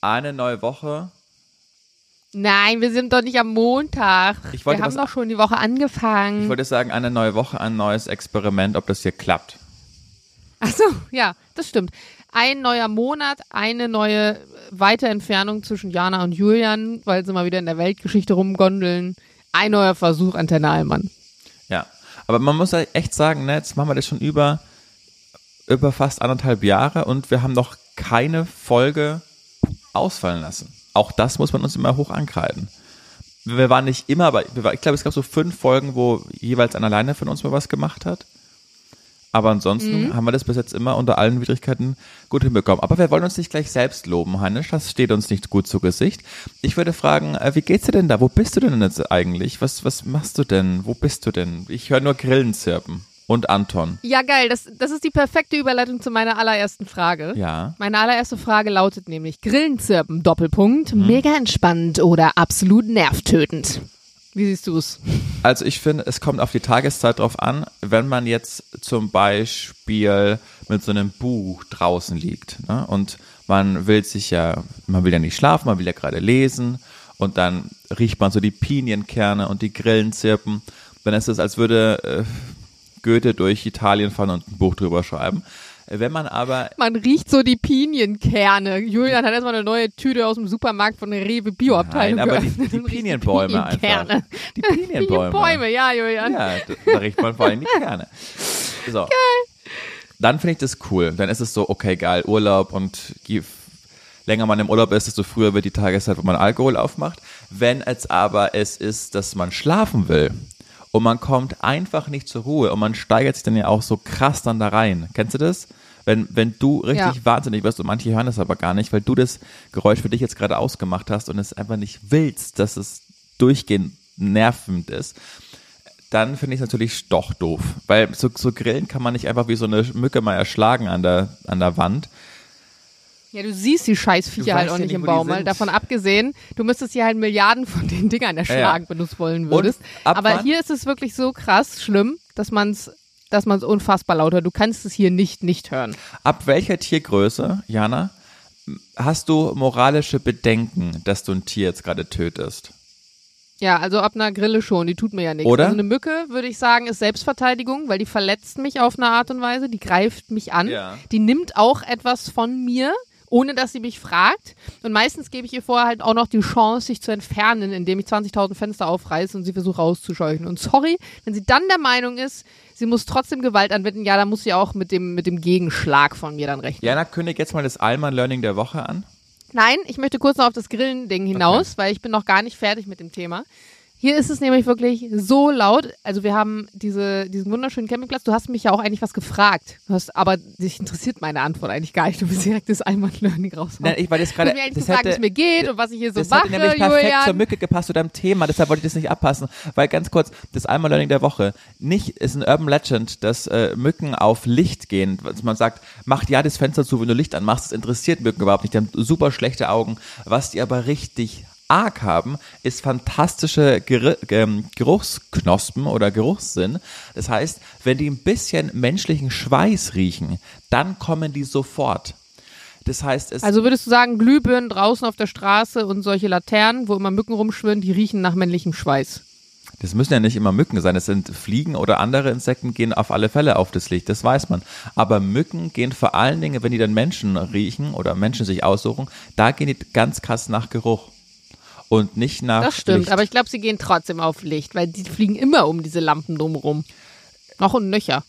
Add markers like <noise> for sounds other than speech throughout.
eine neue Woche. Nein, wir sind doch nicht am Montag. Ich wir haben doch schon die Woche angefangen. Ich wollte sagen, eine neue Woche, ein neues Experiment, ob das hier klappt. Ach so, ja, das stimmt. Ein neuer Monat, eine neue Weiterentfernung zwischen Jana und Julian, weil sie mal wieder in der Weltgeschichte rumgondeln. Ein neuer Versuch, Antenne Allmann. Ja. Aber man muss ja echt sagen, ne, jetzt machen wir das schon über, über fast anderthalb Jahre und wir haben noch keine Folge ausfallen lassen. Auch das muss man uns immer hoch ankreiden. Wir waren nicht immer, aber ich glaube, es gab so fünf Folgen, wo jeweils einer alleine von uns mal was gemacht hat. Aber ansonsten haben wir das bis jetzt immer unter allen Widrigkeiten gut hinbekommen. Aber wir wollen uns nicht gleich selbst loben, Heinisch. Das steht uns nicht gut zu Gesicht. Ich würde fragen, äh, wie geht's dir denn da? Wo bist du denn jetzt eigentlich? Was, was machst du denn? Wo bist du denn? Ich höre nur Grillen zirpen. Und Anton. Ja, geil. Das, das ist die perfekte Überleitung zu meiner allerersten Frage. Ja. Meine allererste Frage lautet nämlich Grillenzirpen, Doppelpunkt, Mhm. mega entspannt oder absolut nervtötend. Wie siehst du es? Also ich finde, es kommt auf die Tageszeit drauf an, wenn man jetzt zum Beispiel mit so einem Buch draußen liegt ne? und man will sich ja, man will ja nicht schlafen, man will ja gerade lesen und dann riecht man so die Pinienkerne und die Grillen zirpen, dann ist es, als würde äh, Goethe durch Italien fahren und ein Buch drüber schreiben. Wenn man aber Man riecht so die Pinienkerne. Julian hat erstmal eine neue Tüte aus dem Supermarkt von der Rewe Bioabteilung Nein, aber die, die Pinienbäume einfach. Pinienkerne. Die Pinienbäume. <laughs> Bäume, ja, Julian. Ja, da, riecht man vor allem die Kerne. So. Dann finde ich das cool. Dann ist es so, okay, geil, Urlaub und je länger man im Urlaub ist, desto früher wird die Tageszeit, wo man Alkohol aufmacht. Wenn es aber es ist, dass man schlafen will und man kommt einfach nicht zur Ruhe und man steigert sich dann ja auch so krass dann da rein. Kennst du das? Wenn, wenn du richtig Ja. wahnsinnig wirst und manche hören das aber gar nicht, weil du das Geräusch für dich jetzt gerade ausgemacht hast und es einfach nicht willst, dass es durchgehend nervend ist, dann finde ich es natürlich doch doof. Weil so, so Grillen kann man nicht einfach wie so eine Mücke mal erschlagen an der, an der Wand. Ja, du siehst die Scheißviecher Du halt auch nicht nicht, im Baum. Mal davon abgesehen, du müsstest hier halt Milliarden von den Dingern erschlagen, ja. wenn du es wollen würdest. ab Aber wann- hier ist es wirklich so krass schlimm, dass man es dass man es unfassbar laut hört. Du kannst es hier nicht nicht hören. Ab welcher Tiergröße, Jana, hast du moralische Bedenken, dass du ein Tier jetzt gerade tötest? Ja, also ab einer Grille schon, die tut mir ja nichts. Oder? Also eine Mücke, würde ich sagen, ist Selbstverteidigung, weil die verletzt mich auf eine Art und Weise, die greift mich an, Ja. die nimmt auch etwas von mir, ohne dass sie mich fragt. Und meistens gebe ich ihr vorher halt auch noch die Chance, sich zu entfernen, indem ich 20.000 Fenster aufreiße und sie versuche rauszuscheuchen. Und sorry, wenn sie dann der Meinung ist, sie muss trotzdem Gewalt anwenden, ja, dann muss sie auch mit dem, mit dem Gegenschlag von mir dann rechnen. Jana, kündig jetzt mal das Allmann Learning der Woche an. Nein, ich möchte kurz noch auf das Grillen-Ding hinaus, weil ich bin noch gar nicht fertig mit dem Thema. Hier ist es nämlich wirklich so laut. Also wir haben diese, diesen wunderschönen Campingplatz. Du hast mich ja auch eigentlich was gefragt. Du hast, aber dich interessiert meine Antwort eigentlich gar nicht. Du bist direkt das Einmal Learning raus. Nein, ich, das du gerade, mir eigentlich das gefragt, wie es mir geht und was ich hier so das mache, hätte nämlich perfekt zur Julian. Mücke gepasst zu deinem Thema, deshalb wollte ich das nicht abpassen. Weil ganz kurz, das Einmal Learning der Woche, nicht ist ein Urban Legend, dass äh, Mücken auf Licht gehen. Dass man sagt, macht ja das Fenster zu, wenn du Licht anmachst. Das interessiert Mücken überhaupt nicht. Die haben super schlechte Augen. Was die aber richtig arg haben, ist fantastische Ger ähm, Geruchsknospen oder Geruchssinn. Das heißt, wenn die ein bisschen menschlichen Schweiß riechen, dann kommen die sofort. Das heißt, es Also würdest du sagen, Glühbirnen draußen auf der Straße und solche Laternen, wo immer Mücken rumschwirren, die riechen nach männlichem Schweiß. Das müssen ja nicht immer Mücken sein, es sind Fliegen oder andere Insekten gehen auf alle Fälle auf das Licht, das weiß man. Aber Mücken gehen vor allen Dingen, wenn die dann Menschen riechen oder Menschen sich aussuchen, da gehen die ganz krass nach Geruch und nicht nach Das stimmt, Licht. aber ich glaube, sie gehen trotzdem auf Licht, weil die fliegen immer um diese Lampen drumherum. Noch und nöcher.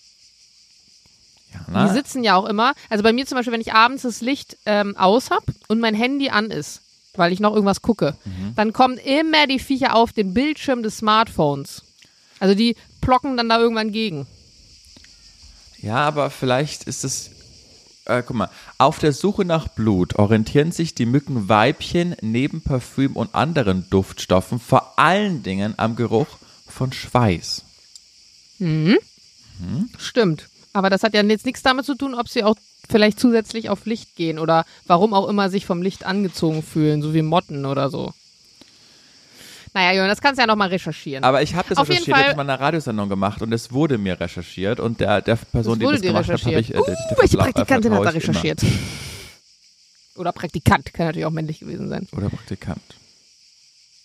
ja, Die sitzen ja auch immer. Also bei mir zum Beispiel, wenn ich abends das Licht ähm, aus hab und mein Handy an ist, weil ich noch irgendwas gucke, Mhm. dann kommen immer die Viecher auf den Bildschirm des Smartphones. Also die plocken dann da irgendwann gegen. ja, aber vielleicht ist es äh, guck mal, auf der Suche nach Blut orientieren sich die Mückenweibchen neben Parfüm und anderen Duftstoffen vor allen Dingen am Geruch von Schweiß. Stimmt. Aber das hat ja jetzt nichts damit zu tun, ob sie auch vielleicht zusätzlich auf Licht gehen oder warum auch immer sich vom Licht angezogen fühlen, so wie Motten oder so. Naja, Jonas, das kannst du ja nochmal recherchieren. Aber ich habe das Auf jeden recherchiert, ich Fall- habe mal eine Radiosendung gemacht und es wurde mir recherchiert und der, der Person, die das gemacht hat, habe recherchiert. ich äh, uh, welche Praktikantin hat da ich immer. recherchiert? Oder Praktikant, kann natürlich auch männlich gewesen sein. Oder Praktikant.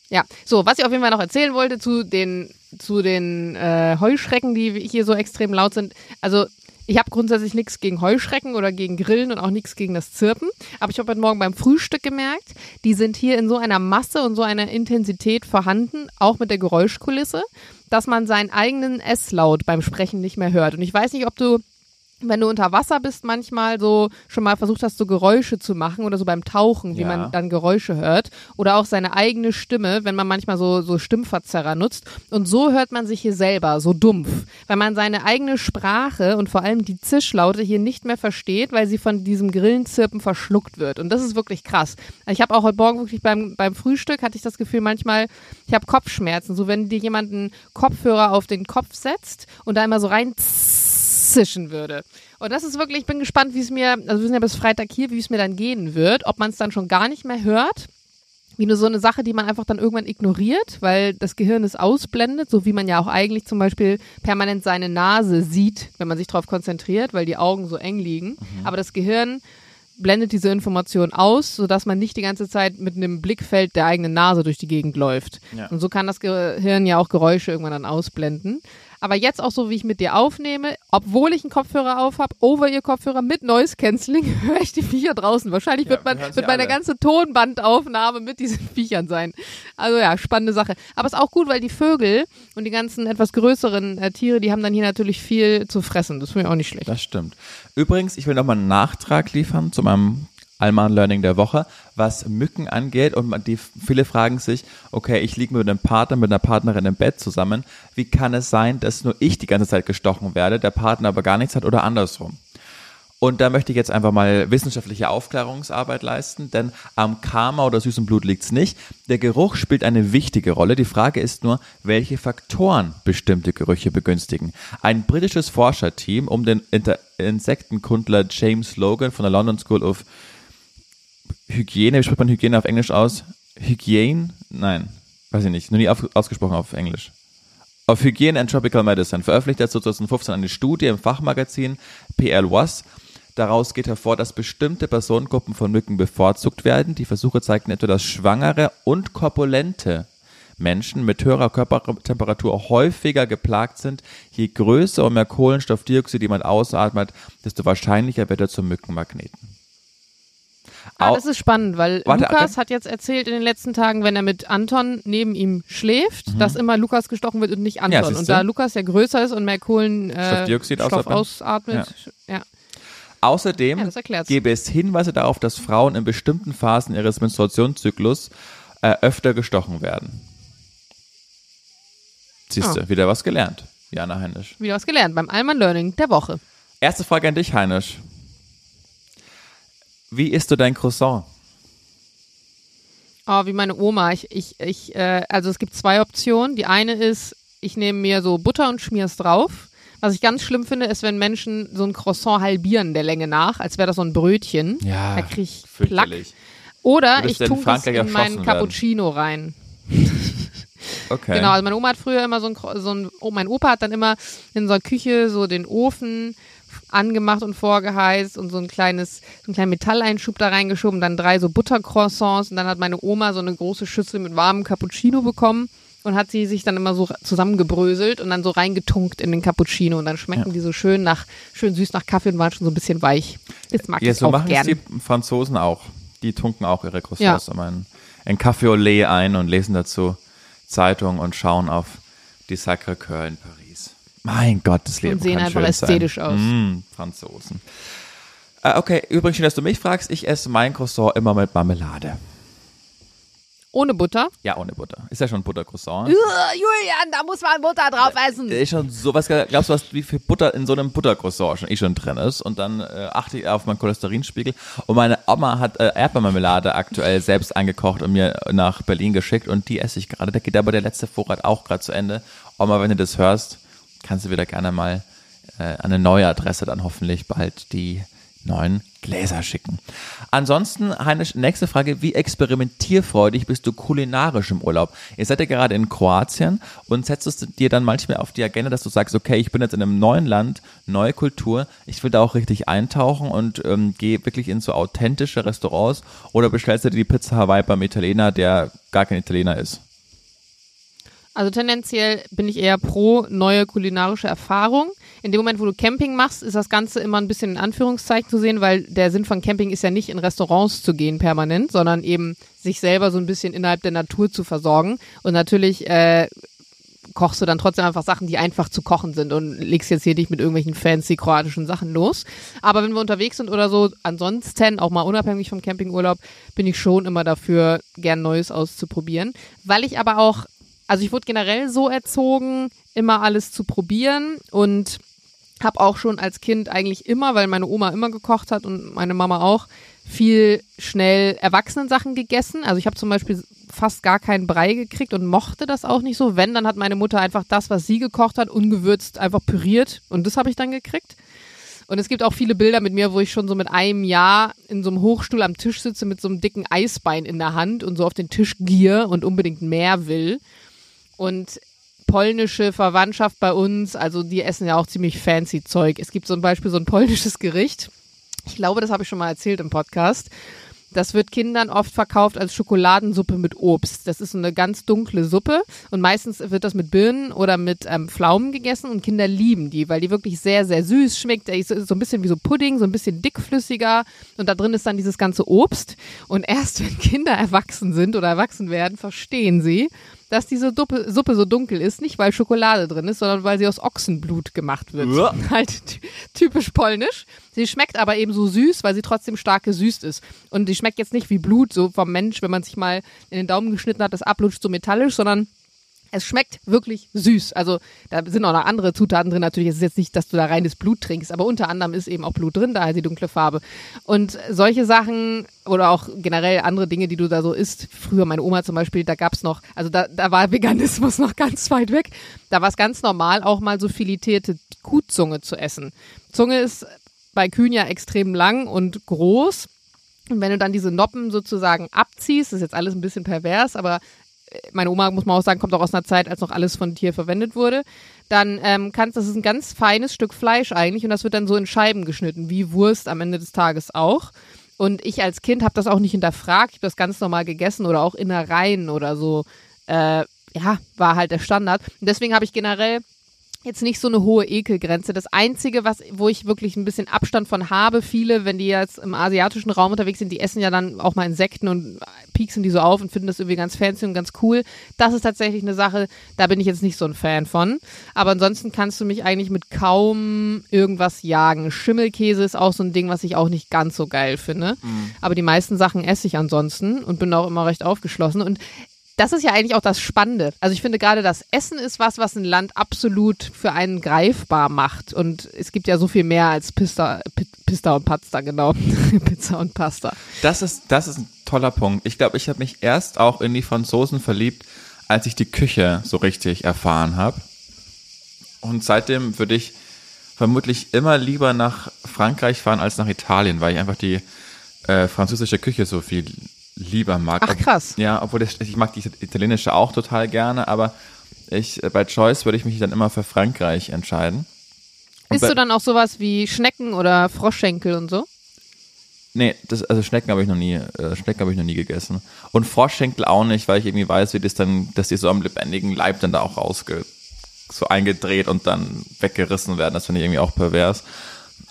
Ja, so, was ich auf jeden Fall noch erzählen wollte zu den, zu den äh, Heuschrecken, die hier so extrem laut sind. Also, ich habe grundsätzlich nichts gegen Heuschrecken oder gegen Grillen und auch nichts gegen das Zirpen. Aber ich habe heute Morgen beim Frühstück gemerkt, die sind hier in so einer Masse und so einer Intensität vorhanden, auch mit der Geräuschkulisse, dass man seinen eigenen Esslaut beim Sprechen nicht mehr hört. Und ich weiß nicht, ob du wenn du unter Wasser bist, manchmal so schon mal versucht hast, so Geräusche zu machen oder so beim Tauchen, wie Ja. man dann Geräusche hört. Oder auch seine eigene Stimme, wenn man manchmal so, so Stimmverzerrer nutzt. Und so hört man sich hier selber, so dumpf. Weil man seine eigene Sprache und vor allem die Zischlaute hier nicht mehr versteht, weil sie von diesem Grillenzirpen verschluckt wird. Und das ist wirklich krass. Ich habe auch heute Morgen wirklich beim, beim Frühstück hatte ich das Gefühl, manchmal, ich habe Kopfschmerzen. So wenn dir jemand einen Kopfhörer auf den Kopf setzt und da immer so rein zischen würde. Und das ist wirklich, ich bin gespannt, wie es mir, also wir sind ja bis Freitag hier, wie es mir dann gehen wird, ob man es dann schon gar nicht mehr hört. Wie nur so eine Sache, die man einfach dann irgendwann ignoriert, weil das Gehirn es ausblendet, so wie man ja auch eigentlich zum Beispiel permanent seine Nase sieht, wenn man sich darauf konzentriert, weil die Augen so eng liegen. Aber das Gehirn blendet diese Information aus, sodass man nicht die ganze Zeit mit einem Blickfeld der eigenen Nase durch die Gegend läuft. Ja. Und so kann das Gehirn ja auch Geräusche irgendwann dann ausblenden. Aber jetzt auch so, wie ich mit dir aufnehme, obwohl ich einen Kopfhörer auf habe, Over-Ear-Kopfhörer mit Noise Cancelling, <laughs> höre ich die Viecher draußen. Wahrscheinlich Ja, wird, man, wird meine alle. ganze Tonbandaufnahme mit diesen <laughs> Viechern sein. Also ja, spannende Sache. Aber ist auch gut, weil die Vögel und die ganzen etwas größeren äh, Tiere, die haben dann hier natürlich viel zu fressen. Das finde ich auch nicht schlecht. Das stimmt. Übrigens, ich will nochmal einen Nachtrag liefern zu meinem Alman Learning der Woche, was Mücken angeht. Und die, viele fragen sich, okay, ich liege mit einem Partner, mit einer Partnerin im Bett zusammen. Wie kann es sein, dass nur ich die ganze Zeit gestochen werde, der Partner aber gar nichts hat oder andersrum? Und da möchte ich jetzt einfach mal wissenschaftliche Aufklärungsarbeit leisten, denn am Karma oder süßem Blut liegt's nicht. Der Geruch spielt eine wichtige Rolle. Die Frage ist nur, welche Faktoren bestimmte Gerüche begünstigen. Ein britisches Forscherteam um den Insektenkundler James Logan von der London School of Hygiene, wie spricht man Hygiene auf Englisch aus? Hygiene? Nein, weiß ich nicht, nur nie auf, ausgesprochen auf Englisch auf Hygiene and Tropical Medicine veröffentlicht er 2015 eine Studie im Fachmagazin PL Was. Daraus geht hervor, dass bestimmte Personengruppen von Mücken bevorzugt werden. Die Versuche zeigten etwa, dass schwangere und korpulente Menschen mit höherer Körpertemperatur häufiger geplagt sind. Je größer und mehr Kohlenstoffdioxid jemand ausatmet, desto wahrscheinlicher wird er zum Mückenmagneten. Ah, das ist spannend, weil Warte, Lukas okay. hat jetzt erzählt in den letzten Tagen, wenn er mit Anton neben ihm schläft, dass immer Lukas gestochen wird und nicht Anton. und Mhm. siehste. da Lukas ja größer ist und mehr Kohlen äh, ausatmet. ausatmet, ja. Außerdem Ja, gäbe es Hinweise darauf, dass Frauen in bestimmten Phasen ihres Menstruationszyklus äh, öfter gestochen werden. Siehst du, Ah. wieder was gelernt, Jana Heinisch. wieder was gelernt beim Alman Learning der Woche. Erste Frage an dich, Heinisch. Wie isst du dein Croissant? Oh, wie meine Oma. Ich, ich, ich, äh, also es gibt zwei Optionen. Die eine ist, ich nehme mir so Butter und schmier es drauf. Was ich ganz schlimm finde, ist, wenn Menschen so ein Croissant halbieren der Länge nach, als wäre das so ein Brötchen. Ja, Da krieg ich Plack. Oder ich es Frankreich in meinen erschossen werden? Cappuccino rein. <laughs> Okay. Genau, also meine Oma hat früher immer so ein, so ein oh, mein Opa hat dann immer in so einer Küche so den Ofen angemacht und vorgeheizt und so ein kleines, so einen kleinen Metalleinschub da reingeschoben, dann drei so Buttercroissants und dann hat meine Oma so eine große Schüssel mit warmem Cappuccino bekommen und hat sie sich dann immer so zusammengebröselt und dann so reingetunkt in den Cappuccino und dann schmecken Ja. die so schön nach, schön süß nach Kaffee und waren schon so ein bisschen weich. Das mag Ja, ich so auch machen es gern. die Franzosen auch. Die tunken auch ihre Croissants immer in, in Café au lait ein und lesen dazu Zeitung und schauen auf die Sacré-Cœur in Paris. Mein Gott, das Leben sehen kann einfach schön ästhetisch sein. aus. Mm, Franzosen. Äh, okay, übrigens schön, dass du mich fragst. Ich esse mein Croissant immer mit Marmelade. Ohne Butter. Ja, ohne Butter. Ist ja schon Butter-Croissant. Julian, da muss man Butter drauf essen. Ist schon so, was glaubst du, was, wie viel Butter in so einem Buttercroissant schon, eh schon drin ist? Und dann äh, achte ich auf meinen Cholesterinspiegel. Und meine Oma hat äh, Erdbeermarmelade aktuell selbst eingekocht und mir nach Berlin geschickt und die esse ich gerade. Da geht aber der letzte Vorrat auch gerade zu Ende. Oma, wenn du das hörst, kannst du wieder gerne mal äh, eine neue Adresse dann hoffentlich bald die neuen Gläser schicken. Ansonsten, Heinisch, nächste Frage. Wie experimentierfreudig bist du kulinarisch im Urlaub? Ihr seid ja gerade in Kroatien und setzt es dir dann manchmal auf die Agenda, dass du sagst, okay, ich bin jetzt in einem neuen Land, neue Kultur, ich will da auch richtig eintauchen und ähm, gehe wirklich in so authentische Restaurants oder bestellst du dir die Pizza Hawaii beim Italiener, der gar kein Italiener ist? Also tendenziell bin ich eher pro neue kulinarische Erfahrung. In dem Moment, wo du Camping machst, ist das Ganze immer ein bisschen in Anführungszeichen zu sehen, weil der Sinn von Camping ist ja nicht in Restaurants zu gehen permanent, sondern eben sich selber so ein bisschen innerhalb der Natur zu versorgen. Und natürlich äh, kochst du dann trotzdem einfach Sachen, die einfach zu kochen sind und legst jetzt hier nicht mit irgendwelchen fancy kroatischen Sachen los. Aber wenn wir unterwegs sind oder so, ansonsten, auch mal unabhängig vom Campingurlaub, bin ich schon immer dafür, gern Neues auszuprobieren. Weil ich aber auch also ich wurde generell so erzogen, immer alles zu probieren und habe auch schon als Kind eigentlich immer, weil meine Oma immer gekocht hat und meine Mama auch, viel schnell Erwachsenensachen gegessen. Also ich habe zum Beispiel fast gar keinen Brei gekriegt und mochte das auch nicht so. Wenn, dann hat meine Mutter einfach das, was sie gekocht hat, ungewürzt einfach püriert und das habe ich dann gekriegt. Und es gibt auch viele Bilder mit mir, wo ich schon so mit einem Jahr in so einem Hochstuhl am Tisch sitze mit so einem dicken Eisbein in der Hand und so auf den Tisch gier und unbedingt mehr will. Und polnische Verwandtschaft bei uns, also die essen ja auch ziemlich fancy Zeug. Es gibt zum Beispiel so ein polnisches Gericht. Ich glaube, das habe ich schon mal erzählt im Podcast. Das wird Kindern oft verkauft als Schokoladensuppe mit Obst. Das ist so eine ganz dunkle Suppe und meistens wird das mit Birnen oder mit ähm, Pflaumen gegessen und Kinder lieben die, weil die wirklich sehr, sehr süß schmeckt. Der ist so ein bisschen wie so Pudding, so ein bisschen dickflüssiger und da drin ist dann dieses ganze Obst. Und erst <laughs> wenn Kinder erwachsen sind oder erwachsen werden, verstehen sie, dass diese Suppe, Suppe so dunkel ist, nicht weil Schokolade drin ist, sondern weil sie aus Ochsenblut gemacht wird. Ja. <laughs> Halt typisch polnisch. Sie schmeckt aber eben so süß, weil sie trotzdem stark gesüßt ist. Und sie schmeckt jetzt nicht wie Blut, so vom Mensch, wenn man sich mal in den Daumen geschnitten hat, das ablutscht so metallisch, sondern es schmeckt wirklich süß. Also da sind auch noch andere Zutaten drin. Natürlich ist es jetzt nicht, dass du da reines Blut trinkst, aber unter anderem ist eben auch Blut drin, daher die dunkle Farbe. Und solche Sachen oder auch generell andere Dinge, die du da so isst. Früher meine Oma zum Beispiel, da gab's noch, also da, da war Veganismus <laughs> noch ganz weit weg. Da war es ganz normal, auch mal so filetierte Kuhzunge zu essen. Zunge ist bei Kühen ja extrem lang und groß. Und wenn du dann diese Noppen sozusagen abziehst, ist jetzt alles ein bisschen pervers, aber meine Oma, muss man auch sagen, kommt auch aus einer Zeit, als noch alles von Tier verwendet wurde, dann ähm, kannst, das ist ein ganz feines Stück Fleisch eigentlich und das wird dann so in Scheiben geschnitten, wie Wurst am Ende des Tages auch. Und ich als Kind habe das auch nicht hinterfragt, ich habe das ganz normal gegessen oder auch Innereien oder so. Äh, ja, war halt der Standard. Und deswegen habe ich generell jetzt nicht so eine hohe Ekelgrenze. Das Einzige, was, wo ich wirklich ein bisschen Abstand von habe, viele, wenn die jetzt im asiatischen Raum unterwegs sind, die essen ja dann auch mal Insekten und pieksen die so auf und finden das irgendwie ganz fancy und ganz cool. Das ist tatsächlich eine Sache, da bin ich jetzt nicht so ein Fan von. Aber ansonsten kannst du mich eigentlich mit kaum irgendwas jagen. Schimmelkäse ist auch so ein Ding, was ich auch nicht ganz so geil finde. Mhm. Aber die meisten Sachen esse ich ansonsten und bin auch immer recht aufgeschlossen. Und das ist ja eigentlich auch das Spannende. Also ich finde gerade das Essen ist was, was ein Land absolut für einen greifbar macht. Und es gibt ja so viel mehr als Pista, Pista und Pasta, genau. <laughs> Pizza und Pasta. Das ist, das ist ein toller Punkt. Ich glaube, ich habe mich erst auch in die Franzosen verliebt, als ich die Küche so richtig erfahren habe. Und seitdem würde ich vermutlich immer lieber nach Frankreich fahren als nach Italien, weil ich einfach die äh, französische Küche so viel lieber mag. Ach krass. ja, obwohl das, ich mag die italienische auch total gerne, aber ich äh, bei Choice würde ich mich dann immer für Frankreich entscheiden. Isst du dann auch sowas wie Schnecken oder Froschschenkel und so? Nee, das, also Schnecken habe ich noch nie, äh, Schnecken habe ich noch nie gegessen. Und Froschschenkel auch nicht, weil ich irgendwie weiß, wie das dann, dass die so am lebendigen Leib dann da auch rausge, so eingedreht und dann weggerissen werden. Das finde ich irgendwie auch pervers.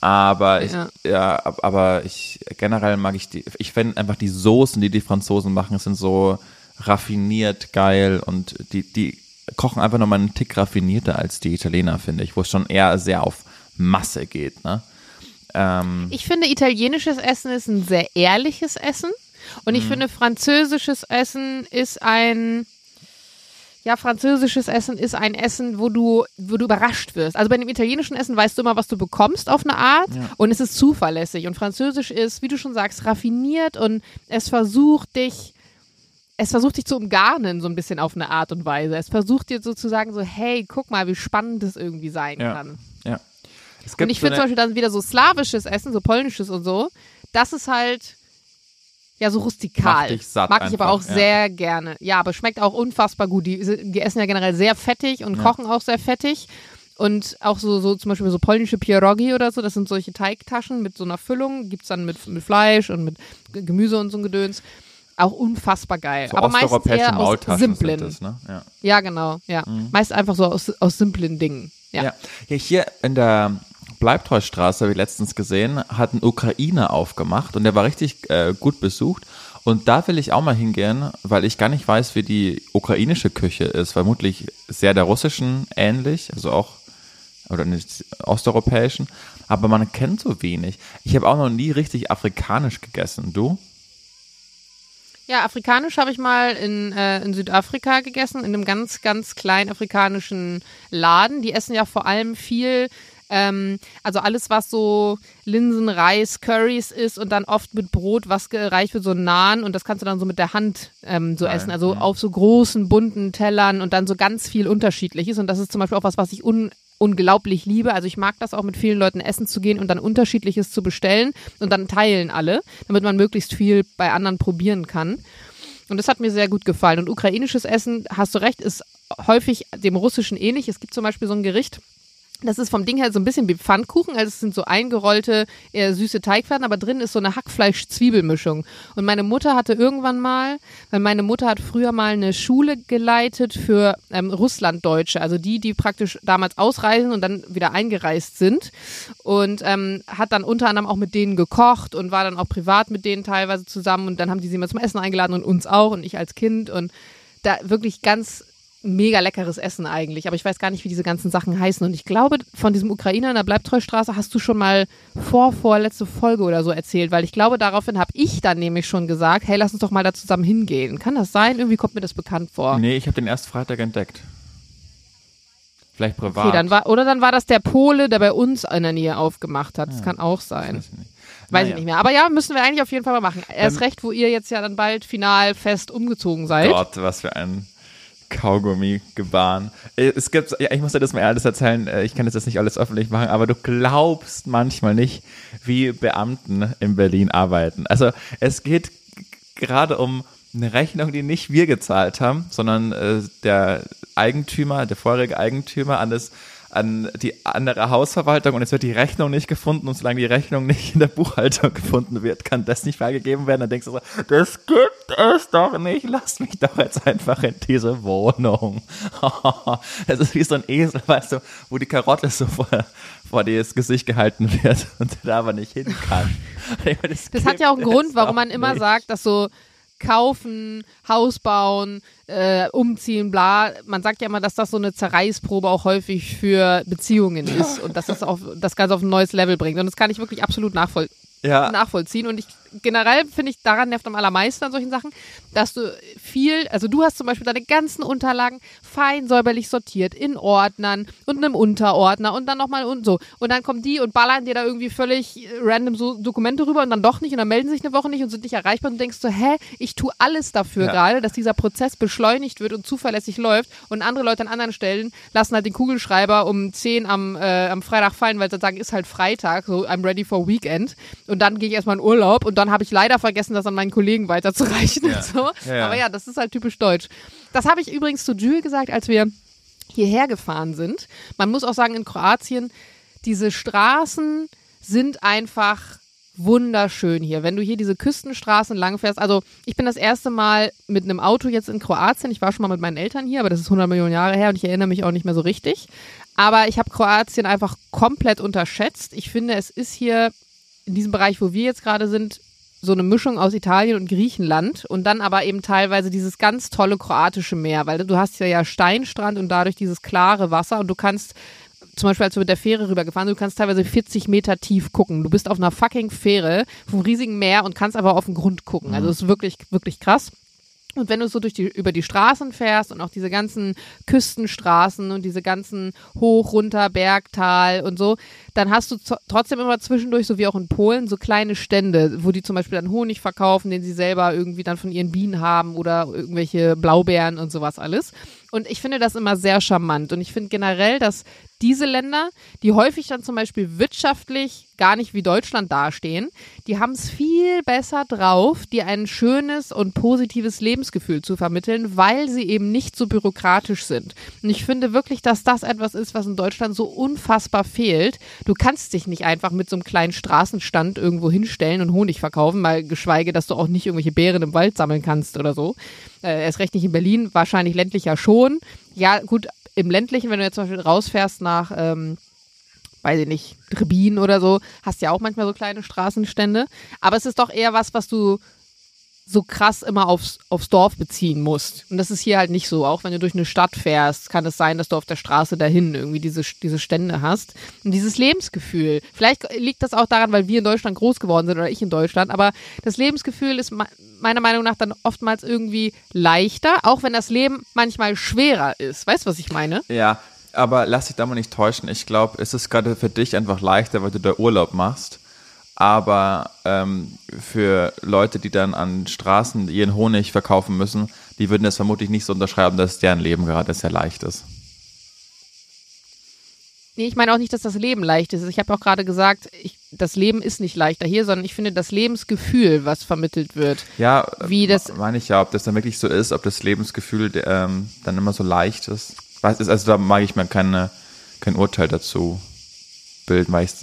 Aber ich, ja. ja. aber ich generell mag ich die, ich finde einfach die Soßen, die die Franzosen machen, sind so raffiniert, geil und die, die kochen einfach nochmal einen Tick raffinierter als die Italiener, finde ich, wo es schon eher sehr auf Masse geht, ne? Ähm, ich finde, italienisches Essen ist ein sehr ehrliches Essen und ich mhm. finde, französisches Essen ist ein ja, französisches Essen ist ein Essen, wo du, wo du überrascht wirst. Also bei dem italienischen Essen weißt du immer, was du bekommst auf eine Art ja. und es ist zuverlässig. Und französisch ist, wie du schon sagst, raffiniert und es versucht dich, es versucht dich zu umgarnen, so ein bisschen auf eine Art und Weise. Es versucht dir sozusagen so, hey, guck mal, wie spannend es irgendwie sein ja. kann. Ja. Es Und ich so finde zum Beispiel dann wieder so slawisches Essen, so polnisches und so, das ist halt ja so rustikal. Macht satt Mag ich aber einfach, auch ja. sehr gerne. Ja, aber schmeckt auch unfassbar gut. Die, die essen ja generell sehr fettig und Ja. kochen auch sehr fettig. Und auch so, so zum Beispiel so polnische Pierogi oder so, das sind solche Teigtaschen mit so einer Füllung, gibt's dann mit, mit Fleisch und mit Gemüse und so ein Gedöns. Auch unfassbar geil. so aber meistens osteuropäische eher aus simplen. das, ne? Ja. Ja, genau. Ja. Meist einfach so aus, aus simplen Dingen. Ja. Ja. ja, hier in der Bleibtreustraße, habe ich letztens gesehen, hat ein Ukrainer aufgemacht und der war richtig äh, gut besucht. Und da will ich auch mal hingehen, weil ich gar nicht weiß, wie die ukrainische Küche ist. Vermutlich sehr der russischen ähnlich, also auch, oder nicht osteuropäischen. Aber man kennt so wenig. Ich habe auch noch nie richtig afrikanisch gegessen. Du? Ja, afrikanisch habe ich mal in, äh, in Südafrika gegessen, in einem ganz, ganz kleinen afrikanischen Laden. Die essen ja vor allem viel, ähm, also alles, was so Linsen, Reis, Curries ist und dann oft mit Brot, was gereicht wird, so Naan und das kannst du dann so mit der Hand ähm, so Geil, essen. Also auf so großen, bunten Tellern und dann so ganz viel Unterschiedliches. Und das ist zum Beispiel auch was, was ich un unglaublich liebe. Also ich mag das auch mit vielen Leuten essen zu gehen und dann unterschiedliches zu bestellen und dann teilen alle, damit man möglichst viel bei anderen probieren kann. Und das hat mir sehr gut gefallen. Und ukrainisches Essen, hast du recht, ist häufig dem russischen ähnlich. Es gibt zum Beispiel so ein Gericht, das ist vom Ding her so ein bisschen wie Pfannkuchen, also es sind so eingerollte, eher süße Teigfladen, aber drin ist so eine Hackfleisch-Zwiebelmischung. Und meine Mutter hatte irgendwann mal, weil meine Mutter hat früher mal eine Schule geleitet für ähm, Russlanddeutsche, also die, die praktisch damals ausreisen und dann wieder eingereist sind. Und ähm, hat dann unter anderem auch mit denen gekocht und war dann auch privat mit denen teilweise zusammen. Und dann haben die sie mal zum Essen eingeladen und uns auch und ich als Kind. Und da wirklich ganz mega leckeres Essen eigentlich, aber ich weiß gar nicht, wie diese ganzen Sachen heißen. Und ich glaube, von diesem Ukrainer in der Bleibtreustraße hast du schon mal vor, vorletzte Folge oder so erzählt, weil ich glaube, daraufhin habe ich dann nämlich schon gesagt, hey, lass uns doch mal da zusammen hingehen. Kann das sein? Irgendwie kommt mir das bekannt vor. Nee, ich habe den erst Freitag entdeckt. Vielleicht privat. Okay, dann war, oder dann war das der Pole, der bei uns in der Nähe aufgemacht hat. Das kann auch sein. Weiß ich nicht. Weiß Naja. ich nicht mehr. Aber ja, müssen wir eigentlich auf jeden Fall mal machen. Erst Ähm, recht, wo ihr jetzt ja dann bald final fest umgezogen seid. Gott, was für ein Kaugummi-Gebaren. Äh, Es gibt, ja, ich muss dir das mal alles erzählen, äh, ich kann das jetzt nicht alles öffentlich machen, aber du glaubst manchmal nicht, wie Beamten in Berlin arbeiten. Also es geht gerade um eine Rechnung, die nicht wir gezahlt haben, sondern äh, der Eigentümer, der vorherige Eigentümer an das an die andere Hausverwaltung und es wird die Rechnung nicht gefunden und solange die Rechnung nicht in der Buchhaltung gefunden wird, kann das nicht freigegeben werden. Dann denkst du so, das gibt es doch nicht, lasst mich doch jetzt einfach in diese Wohnung. <laughs> Das ist wie so ein Esel, weißt du, wo die Karotte so vor, vor dir ins Gesicht gehalten wird und da aber nicht hin kann. <laughs> Das hat ja auch einen Grund, warum man immer nicht. sagt, dass so kaufen, Haus bauen, äh, umziehen, bla. Man sagt ja immer, dass das so eine Zerreißprobe auch häufig für Beziehungen ist <laughs> und dass das auf das Ganze auf ein neues Level bringt. Und das kann ich wirklich absolut nachvoll Ja. nachvollziehen. Und ich generell finde ich daran nervt am allermeisten an solchen Sachen, dass du viel, also du hast zum Beispiel deine ganzen Unterlagen fein säuberlich sortiert in Ordnern und einem Unterordner und dann nochmal und so. Und dann kommen die und ballern dir da irgendwie völlig random so Dokumente rüber und dann doch nicht und dann melden sich eine Woche nicht und sind nicht erreichbar und denkst so, hä, ich tue alles dafür Ja. gerade, dass dieser Prozess beschleunigt wird und zuverlässig läuft und andere Leute an anderen Stellen lassen halt den Kugelschreiber um 10 am, äh, am Freitag fallen, weil sie sagen, ist halt Freitag, so I'm ready for Weekend und dann gehe ich erstmal in Urlaub und dann habe ich leider vergessen, das an meinen Kollegen weiterzureichen Ja. und so. Ja, ja. Aber ja, das ist halt typisch deutsch. Das habe ich übrigens zu Jules gesagt, als wir hierher gefahren sind. Man muss auch sagen, in Kroatien, diese Straßen sind einfach wunderschön hier. Wenn du hier diese Küstenstraßen langfährst, also ich bin das erste Mal mit einem Auto jetzt in Kroatien. Ich war schon mal mit meinen Eltern hier, aber das ist 100 Millionen Jahre her und ich erinnere mich auch nicht mehr so richtig. Aber ich habe Kroatien einfach komplett unterschätzt. Ich finde, es ist hier in diesem Bereich, wo wir jetzt gerade sind, so eine Mischung aus Italien und Griechenland und dann aber eben teilweise dieses ganz tolle kroatische Meer, weil du hast ja ja Steinstrand und dadurch dieses klare Wasser und du kannst zum Beispiel, als wir mit der Fähre rübergefahren sind, du kannst teilweise 40 Meter tief gucken. Du bist auf einer fucking Fähre vom riesigen Meer und kannst aber auf den Grund gucken. Also es ist wirklich, wirklich krass. Und wenn du so durch die, über die Straßen fährst und auch diese ganzen Küstenstraßen und diese ganzen hoch, runter, Berg, Tal und so, dann hast du trotzdem immer zwischendurch, so wie auch in Polen, so kleine Stände, wo die zum Beispiel dann Honig verkaufen, den sie selber irgendwie dann von ihren Bienen haben oder irgendwelche Blaubeeren und sowas alles. Und ich finde das immer sehr charmant. Und ich finde generell, dass diese Länder, die häufig dann zum Beispiel wirtschaftlich gar nicht wie Deutschland dastehen, die haben es viel besser drauf, dir ein schönes und positives Lebensgefühl zu vermitteln, weil sie eben nicht so bürokratisch sind. Und ich finde wirklich, dass das etwas ist, was in Deutschland so unfassbar fehlt. Du kannst dich nicht einfach mit so einem kleinen Straßenstand irgendwo hinstellen und Honig verkaufen, mal geschweige, dass du auch nicht irgendwelche Beeren im Wald sammeln kannst oder so. Äh, erst recht nicht in Berlin, wahrscheinlich ländlicher schon. Ja, gut, im ländlichen, wenn du jetzt zum Beispiel rausfährst nach, ähm, weiß ich nicht, Trebin oder so, hast ja auch manchmal so kleine Straßenstände. Aber es ist doch eher was, was du so krass immer aufs, aufs Dorf beziehen musst. Und das ist hier halt nicht so. Auch wenn du durch eine Stadt fährst, kann es sein, dass du auf der Straße dahin irgendwie diese, diese Stände hast. Und dieses Lebensgefühl. Vielleicht liegt das auch daran, weil wir in Deutschland groß geworden sind oder ich in Deutschland. Aber das Lebensgefühl ist meiner Meinung nach dann oftmals irgendwie leichter, auch wenn das Leben manchmal schwerer ist. Weißt du, was ich meine? Ja, aber lass dich da mal nicht täuschen. Ich glaube, es ist gerade für dich einfach leichter, weil du da Urlaub machst aber ähm, für Leute, die dann an Straßen ihren Honig verkaufen müssen, die würden das vermutlich nicht so unterschreiben, dass deren Leben gerade sehr leicht ist. Nee, ich meine auch nicht, dass das Leben leicht ist. Ich habe auch gerade gesagt, ich, das Leben ist nicht leichter hier, sondern ich finde das Lebensgefühl, was vermittelt wird. Ja, wie das meine ich ja, ob das dann wirklich so ist, ob das Lebensgefühl ähm, dann immer so leicht ist. Also da mag ich mir keine, kein Urteil dazu bilden, weil ich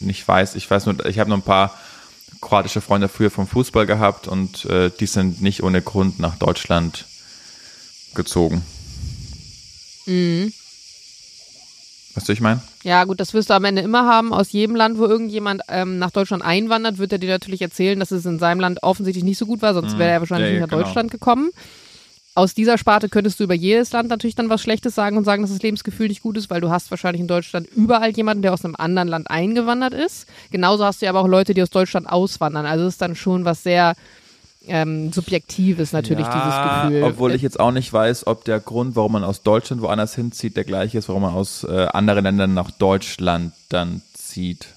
nicht weiß. Ich weiß nur, ich habe nur ein paar kroatische Freunde früher vom Fußball gehabt und äh, die sind nicht ohne Grund nach Deutschland gezogen. Mhm. Weißt du, ich meine? Ja, gut, das wirst du am Ende immer haben. Aus jedem Land, wo irgendjemand ähm, nach Deutschland einwandert, wird er dir natürlich erzählen, dass es in seinem Land offensichtlich nicht so gut war, sonst mhm. wäre er wahrscheinlich ja, nicht nach genau. Deutschland gekommen aus dieser Sparte könntest du über jedes Land natürlich dann was Schlechtes sagen und sagen, dass das Lebensgefühl nicht gut ist, weil du hast wahrscheinlich in Deutschland überall jemanden, der aus einem anderen Land eingewandert ist. Genauso hast du aber auch Leute, die aus Deutschland auswandern. Also es ist dann schon was sehr ähm, Subjektives natürlich, ja, dieses Gefühl. Obwohl ich jetzt auch nicht weiß, ob der Grund, warum man aus Deutschland woanders hinzieht, der gleiche ist, warum man aus äh, anderen Ländern nach Deutschland dann zieht.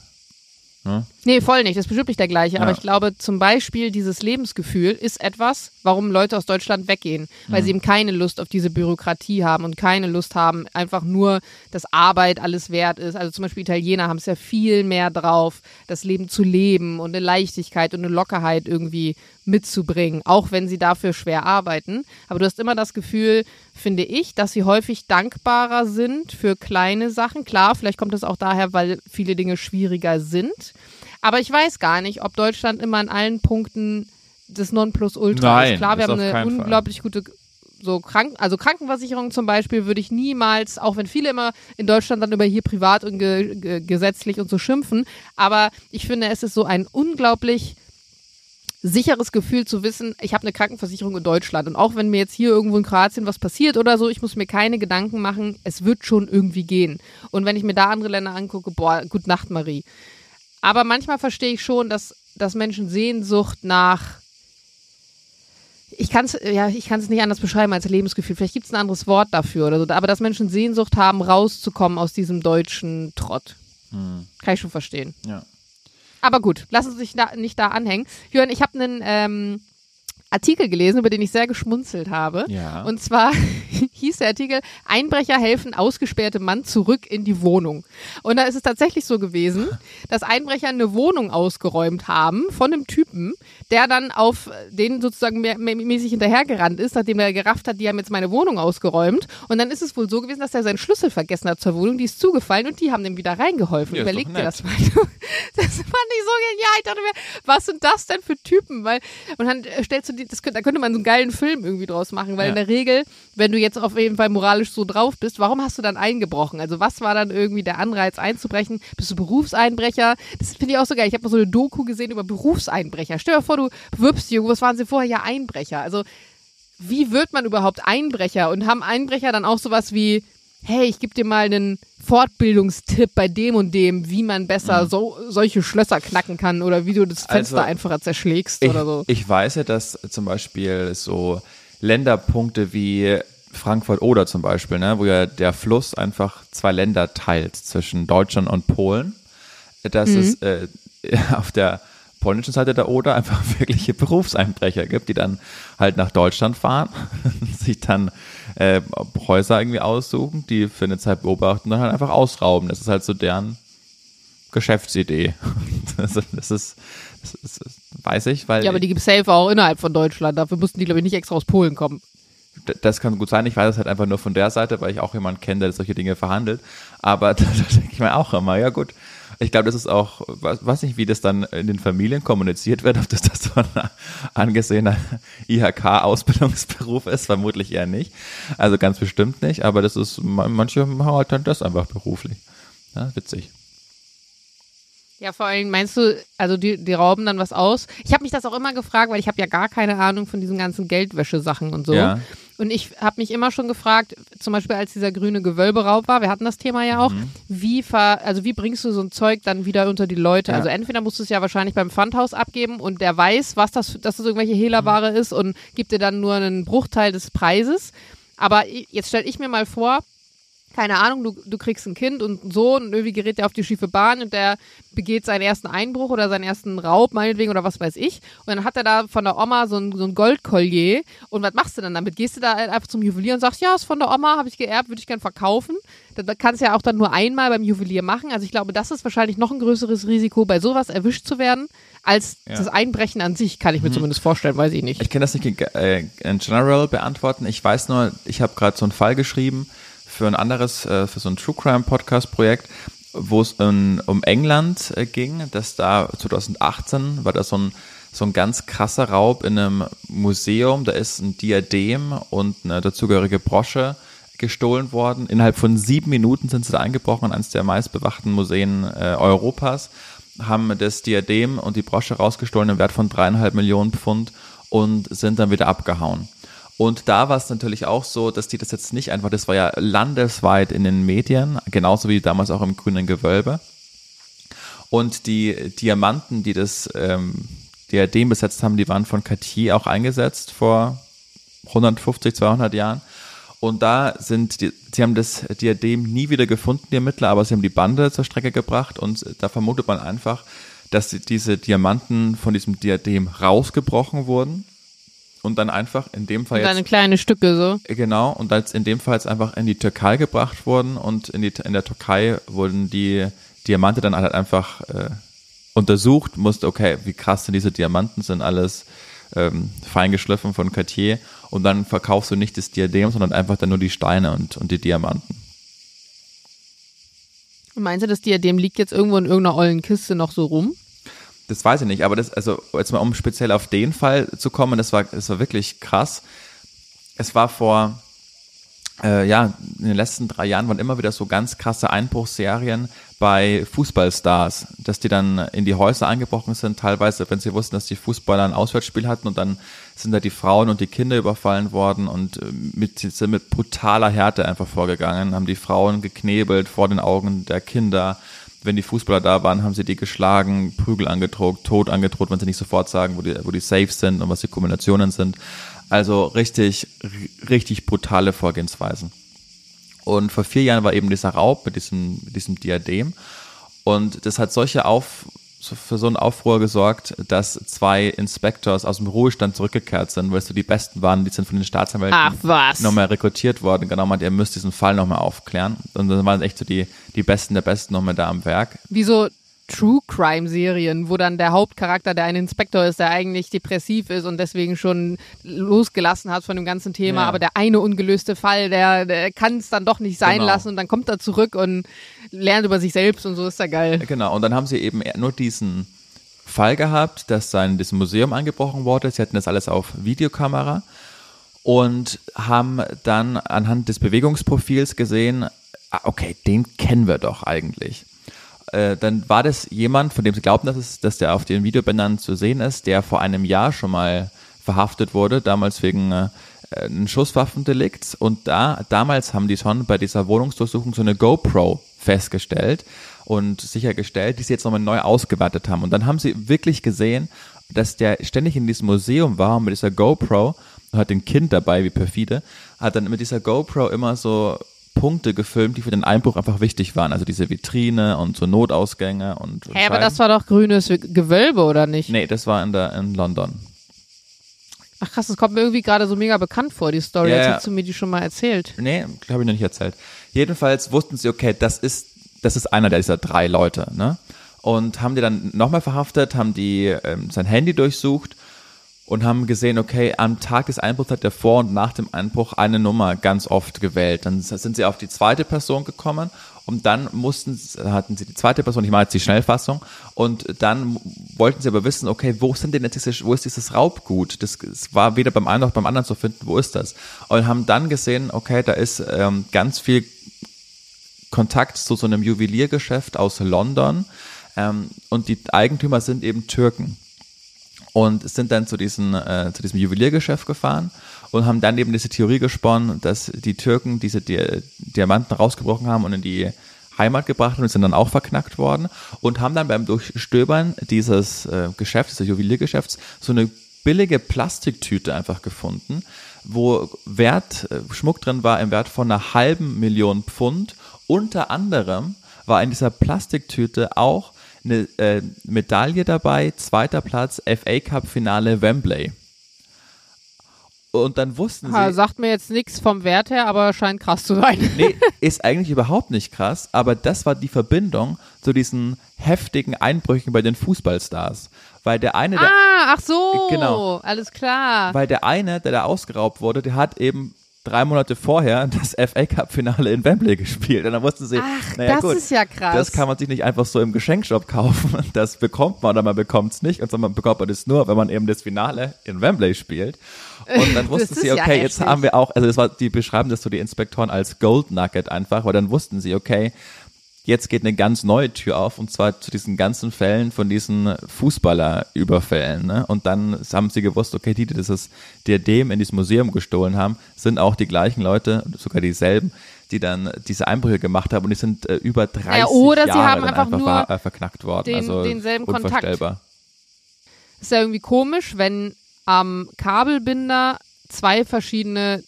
Ne? Nee, voll nicht. Das ist bestimmt nicht der gleiche. Ja. Aber ich glaube, zum Beispiel dieses Lebensgefühl ist etwas, warum Leute aus Deutschland weggehen. Weil mhm. sie eben keine Lust auf diese Bürokratie haben und keine Lust haben, einfach nur, dass Arbeit alles wert ist. Also zum Beispiel Italiener haben es ja viel mehr drauf, das Leben zu leben und eine Leichtigkeit und eine Lockerheit irgendwie mitzubringen, auch wenn sie dafür schwer arbeiten. Aber du hast immer das Gefühl, finde ich, dass sie häufig dankbarer sind für kleine Sachen. Klar, vielleicht kommt das auch daher, weil viele Dinge schwieriger sind. Aber ich weiß gar nicht, ob Deutschland immer an allen Punkten das Nonplusultra Nein, ist. Klar, wir haben eine unglaublich Fall. gute so Kranken, also Krankenversicherung zum Beispiel würde ich niemals, auch wenn viele immer in Deutschland dann über hier privat und ge ge gesetzlich und so schimpfen, aber ich finde, es ist so ein unglaublich sicheres Gefühl zu wissen, ich habe eine Krankenversicherung in Deutschland. Und auch wenn mir jetzt hier irgendwo in Kroatien was passiert oder so, ich muss mir keine Gedanken machen, es wird schon irgendwie gehen. Und wenn ich mir da andere Länder angucke, boah, gut Nacht, Marie. Aber manchmal verstehe ich schon, dass, dass Menschen Sehnsucht nach ich kann es ja, ich kann es nicht anders beschreiben als Lebensgefühl. Vielleicht gibt es ein anderes Wort dafür oder so. Aber dass Menschen Sehnsucht haben, rauszukommen aus diesem deutschen Trott. Hm. Kann ich schon verstehen. Ja. Aber gut, lass uns nicht da, nicht da anhängen. Jörn, ich habe einen ähm, Artikel gelesen, über den ich sehr geschmunzelt habe. Ja. Und zwar <laughs> hieß der Artikel, Einbrecher helfen ausgesperrte Mann zurück in die Wohnung. Und da ist es tatsächlich so gewesen, dass Einbrecher eine Wohnung ausgeräumt haben von einem Typen, der dann auf den sozusagen mäßig hinterhergerannt ist, nachdem er gerafft hat, die haben jetzt meine Wohnung ausgeräumt. Und dann ist es wohl so gewesen, dass er seinen Schlüssel vergessen hat zur Wohnung, die ist zugefallen und die haben dem wieder reingeholfen. Ja, Überleg dir das mal. <laughs> Das fand ich so genial. Ich dachte mir, was sind das denn für Typen? Weil, und dann stellst du die, das, da könnte man so einen geilen Film irgendwie draus machen, weil ja. in der Regel, wenn du jetzt auf jeden Fall moralisch so drauf bist, warum hast du dann eingebrochen? Also was war dann irgendwie der Anreiz einzubrechen? Bist du Berufseinbrecher? Das finde ich auch so geil. Ich habe mal so eine Doku gesehen über Berufseinbrecher. Stell dir vor, du bewirbst dich, was waren sie vorher? Ja, Einbrecher. Also wie wird man überhaupt Einbrecher? Und haben Einbrecher dann auch sowas wie, hey, ich gebe dir mal einen Fortbildungstipp bei dem und dem, wie man besser mhm. so, solche Schlösser knacken kann oder wie du das Fenster also, einfacher zerschlägst ich, oder so. Ich weiß ja, dass zum Beispiel so Länderpunkte wie Frankfurt oder zum Beispiel, ne, wo ja der Fluss einfach zwei Länder teilt zwischen Deutschland und Polen, dass mhm. es äh, <laughs> auf der polnischen Seite der Oder einfach <laughs> wirkliche Berufseinbrecher gibt, die dann halt nach Deutschland fahren, <laughs> sich dann äh, Häuser irgendwie aussuchen, die für eine Zeit beobachten und dann halt einfach ausrauben. Das ist halt so deren Geschäftsidee. Das, das, ist, das, ist, das weiß ich, weil. Ja, aber die gibt es safe auch innerhalb von Deutschland. Dafür mussten die, glaube ich, nicht extra aus Polen kommen. Das kann gut sein. Ich weiß es halt einfach nur von der Seite, weil ich auch jemanden kenne, der solche Dinge verhandelt. Aber <laughs> da, da denke ich mir auch immer, ja gut. Ich glaube, das ist auch, weiß nicht, wie das dann in den Familien kommuniziert wird, ob das, das so ein angesehener IHK-Ausbildungsberuf ist, vermutlich eher nicht. Also ganz bestimmt nicht, aber das ist, manche machen halt dann das einfach beruflich. Ja, witzig. Ja, vor allem meinst du, also die, die rauben dann was aus? Ich habe mich das auch immer gefragt, weil ich habe ja gar keine Ahnung von diesen ganzen Geldwäschesachen und so. Ja. Und ich habe mich immer schon gefragt, zum Beispiel als dieser grüne Gewölberaub war, wir hatten das Thema ja auch, Mhm. wie ver, also wie bringst du so ein Zeug dann wieder unter die Leute? Ja. Also entweder musst du es ja wahrscheinlich beim Pfandhaus abgeben und der weiß, was das, dass das irgendwelche Hehlerware Mhm. ist und gibt dir dann nur einen Bruchteil des Preises. Aber jetzt stell ich mir mal vor, keine Ahnung, du, du kriegst ein Kind und einen Sohn und irgendwie gerät der auf die schiefe Bahn und der begeht seinen ersten Einbruch oder seinen ersten Raub, meinetwegen, oder was weiß ich. Und dann hat er da von der Oma so ein, so ein Goldkollier. Und was machst du dann damit? Gehst du da einfach zum Juwelier und sagst, ja, ist von der Oma, habe ich geerbt, würde ich gern verkaufen. Da, da kannst du ja auch dann nur einmal beim Juwelier machen. Also ich glaube, das ist wahrscheinlich noch ein größeres Risiko, bei sowas erwischt zu werden, als Ja. das Einbrechen an sich, kann ich mir zumindest vorstellen, weiß ich nicht. Ich kann das nicht äh, in general beantworten. Ich weiß nur, ich habe gerade so einen Fall geschrieben für ein anderes, äh, für so ein True Crime Podcast Projekt, wo es in, um England äh, ging, dass da 2018 war da so ein so ein ganz krasser Raub in einem Museum. Da ist ein Diadem und eine dazugehörige Brosche gestohlen worden. Innerhalb von sieben Minuten sind sie da eingebrochen in eines der meistbewachten Museen äh, Europas, haben das Diadem und die Brosche rausgestohlen im Wert von dreieinhalb Millionen Pfund und sind dann wieder abgehauen. Und da war es natürlich auch so, dass die das jetzt nicht einfach, das war ja landesweit in den Medien, genauso wie damals auch im grünen Gewölbe. Und die Diamanten, die das ähm, Diadem besetzt haben, die waren von Cartier auch eingesetzt vor 150, 200 Jahren. Und da sind die, sie haben das Diadem nie wieder gefunden, die Ermittler, aber sie haben die Bande zur Strecke gebracht und da vermutet man einfach, dass die- diese Diamanten von diesem Diadem rausgebrochen wurden und dann einfach in dem Fall Und jetzt deine kleine Stücke so. Genau, und als in dem Fall jetzt einfach in die Türkei gebracht wurden und in, die, in der Türkei wurden die Diamante dann halt einfach äh, untersucht, musste, okay, wie krass sind diese Diamanten, sind alles ähm, feingeschliffen von Cartier und dann verkaufst du nicht das Diadem, sondern einfach dann nur die Steine und, und die Diamanten. Meinst du, das Diadem liegt jetzt irgendwo in irgendeiner ollen Kiste noch so rum? Das weiß ich nicht, aber das, also jetzt mal um speziell auf den Fall zu kommen, das war, das war wirklich krass. Es war vor, äh, ja, in den letzten drei Jahren waren immer wieder so ganz krasse Einbruchsserien bei Fußballstars, dass die dann in die Häuser eingebrochen sind, teilweise, wenn sie wussten, dass die Fußballer ein Auswärtsspiel hatten und dann sind da die Frauen und die Kinder überfallen worden und äh, mit, sind mit brutaler Härte einfach vorgegangen, haben die Frauen geknebelt vor den Augen der Kinder. Wenn die Fußballer da waren, haben sie die geschlagen, Prügel angedroht, Tod angedroht, wenn sie nicht sofort sagen, wo die, wo die Safe sind und was die Kombinationen sind. Also richtig, richtig brutale Vorgehensweisen. Und vor vier Jahren war eben dieser Raub mit diesem, mit diesem Diadem. Und das hat solche Auf, für so einen Aufruhr gesorgt, dass zwei Inspectors aus dem Ruhestand zurückgekehrt sind, weil es so die Besten waren, die sind von den Staatsanwälten nochmal rekrutiert worden. Genau, meint, ihr müsst diesen Fall nochmal aufklären. Und dann waren echt so die, die Besten der Besten nochmal da am Werk. Wie so True Crime Serien, wo dann der Hauptcharakter, der ein Inspektor ist, der eigentlich depressiv ist und deswegen schon losgelassen hat von dem ganzen Thema, Ja. aber der eine ungelöste Fall, der, der kann es dann doch nicht sein Genau. lassen und dann kommt er zurück und lernt über sich selbst und so ist er geil. Genau, und dann haben sie eben nur diesen Fall gehabt, dass da in diesem Museum eingebrochen wurde. Sie hatten das alles auf Videokamera und haben dann anhand des Bewegungsprofils gesehen, ah, okay, den kennen wir doch eigentlich. Äh, dann war das jemand, von dem sie glaubten, dass, es, dass der auf den Videobändern zu sehen ist, der vor einem Jahr schon mal verhaftet wurde, damals wegen äh, ein Schusswaffendelikt. Und da, damals haben die schon bei dieser Wohnungsdurchsuchung so eine GoPro festgestellt und sichergestellt, die sie jetzt nochmal neu ausgewertet haben. Und dann haben sie wirklich gesehen, dass der ständig in diesem Museum war und mit dieser GoPro, hat ein Kind dabei, wie perfide, hat dann mit dieser GoPro immer so Punkte gefilmt, die für den Einbruch einfach wichtig waren. Also diese Vitrine und so Notausgänge und. Hä, aber das war doch grünes Gewölbe, oder nicht? Nee, das war in, der, in London. Ach krass, das kommt mir irgendwie gerade so mega bekannt vor, die Story. Ja, Jetzt hast du mir die schon mal erzählt. Nee, habe ich noch nicht erzählt. Jedenfalls wussten sie, okay, das ist, das ist einer dieser drei Leute, ne? Und haben die dann nochmal verhaftet, haben die ähm, sein Handy durchsucht und haben gesehen, okay, am Tag des Einbruchs hat er vor und nach dem Einbruch eine Nummer ganz oft gewählt. Dann sind sie auf die zweite Person gekommen und dann mussten, hatten sie die zweite Person, ich mache jetzt die Schnellfassung, und dann wollten sie aber wissen, okay, wo sind denn jetzt diese, wo ist dieses Raubgut? Das, das war weder beim einen noch beim anderen zu finden, wo ist das? Und haben dann gesehen, okay, da ist ähm, ganz viel Kontakt zu so einem Juweliergeschäft aus London ähm, und die Eigentümer sind eben Türken und sind dann zu, diesen, äh, zu diesem Juweliergeschäft gefahren und haben dann eben diese Theorie gesponnen, dass die Türken diese Di Diamanten rausgebrochen haben und in die Heimat gebracht haben und sind dann auch verknackt worden und haben dann beim Durchstöbern dieses äh, Geschäfts, des Juweliergeschäfts, so eine billige Plastiktüte einfach gefunden, wo Wert, äh, Schmuck drin war im Wert von einer halben Million Pfund. Unter anderem war in dieser Plastiktüte auch eine äh, Medaille dabei, zweiter Platz, FA Cup Finale Wembley. Und dann wussten sie. Ha, sagt mir jetzt nichts vom Wert her, aber scheint krass zu sein. <laughs> Nee, <laughs> ist eigentlich überhaupt nicht krass, aber das war die Verbindung zu diesen heftigen Einbrüchen bei den Fußballstars. Weil der eine, der, ah, ach so. Genau. Alles klar. weil der eine, der da ausgeraubt wurde, der hat eben drei Monate vorher das <laughs> FA Cup Finale in Wembley gespielt. Und dann wussten sie, Ach, naja, das gut, ist ja krass. das kann man sich nicht einfach so im Geschenkshop kaufen. <laughs> Das bekommt man oder man bekommt es nicht. Und sondern man bekommt man das nur, wenn man eben das Finale in Wembley spielt. Und dann <laughs> wussten sie, ist ja okay, jetzt heftig. haben wir auch, also das war, die beschreiben das so die Inspektoren als Gold Nugget einfach, weil dann wussten sie, okay, jetzt geht eine ganz neue Tür auf und zwar zu diesen ganzen Fällen von diesen Fußballerüberfällen. Ne? Und dann haben sie gewusst, okay, die, die dieses Diadem in diesem Museum gestohlen haben, sind auch die gleichen Leute, sogar dieselben, die dann diese Einbrüche gemacht haben und die sind äh, über 30 Ja, oder sie Jahre haben dann einfach einfach nur war, äh, verknackt worden. den- also denselben Kontakt. unvorstellbar. Ist ja irgendwie komisch, wenn am Kabelbinder zwei verschiedene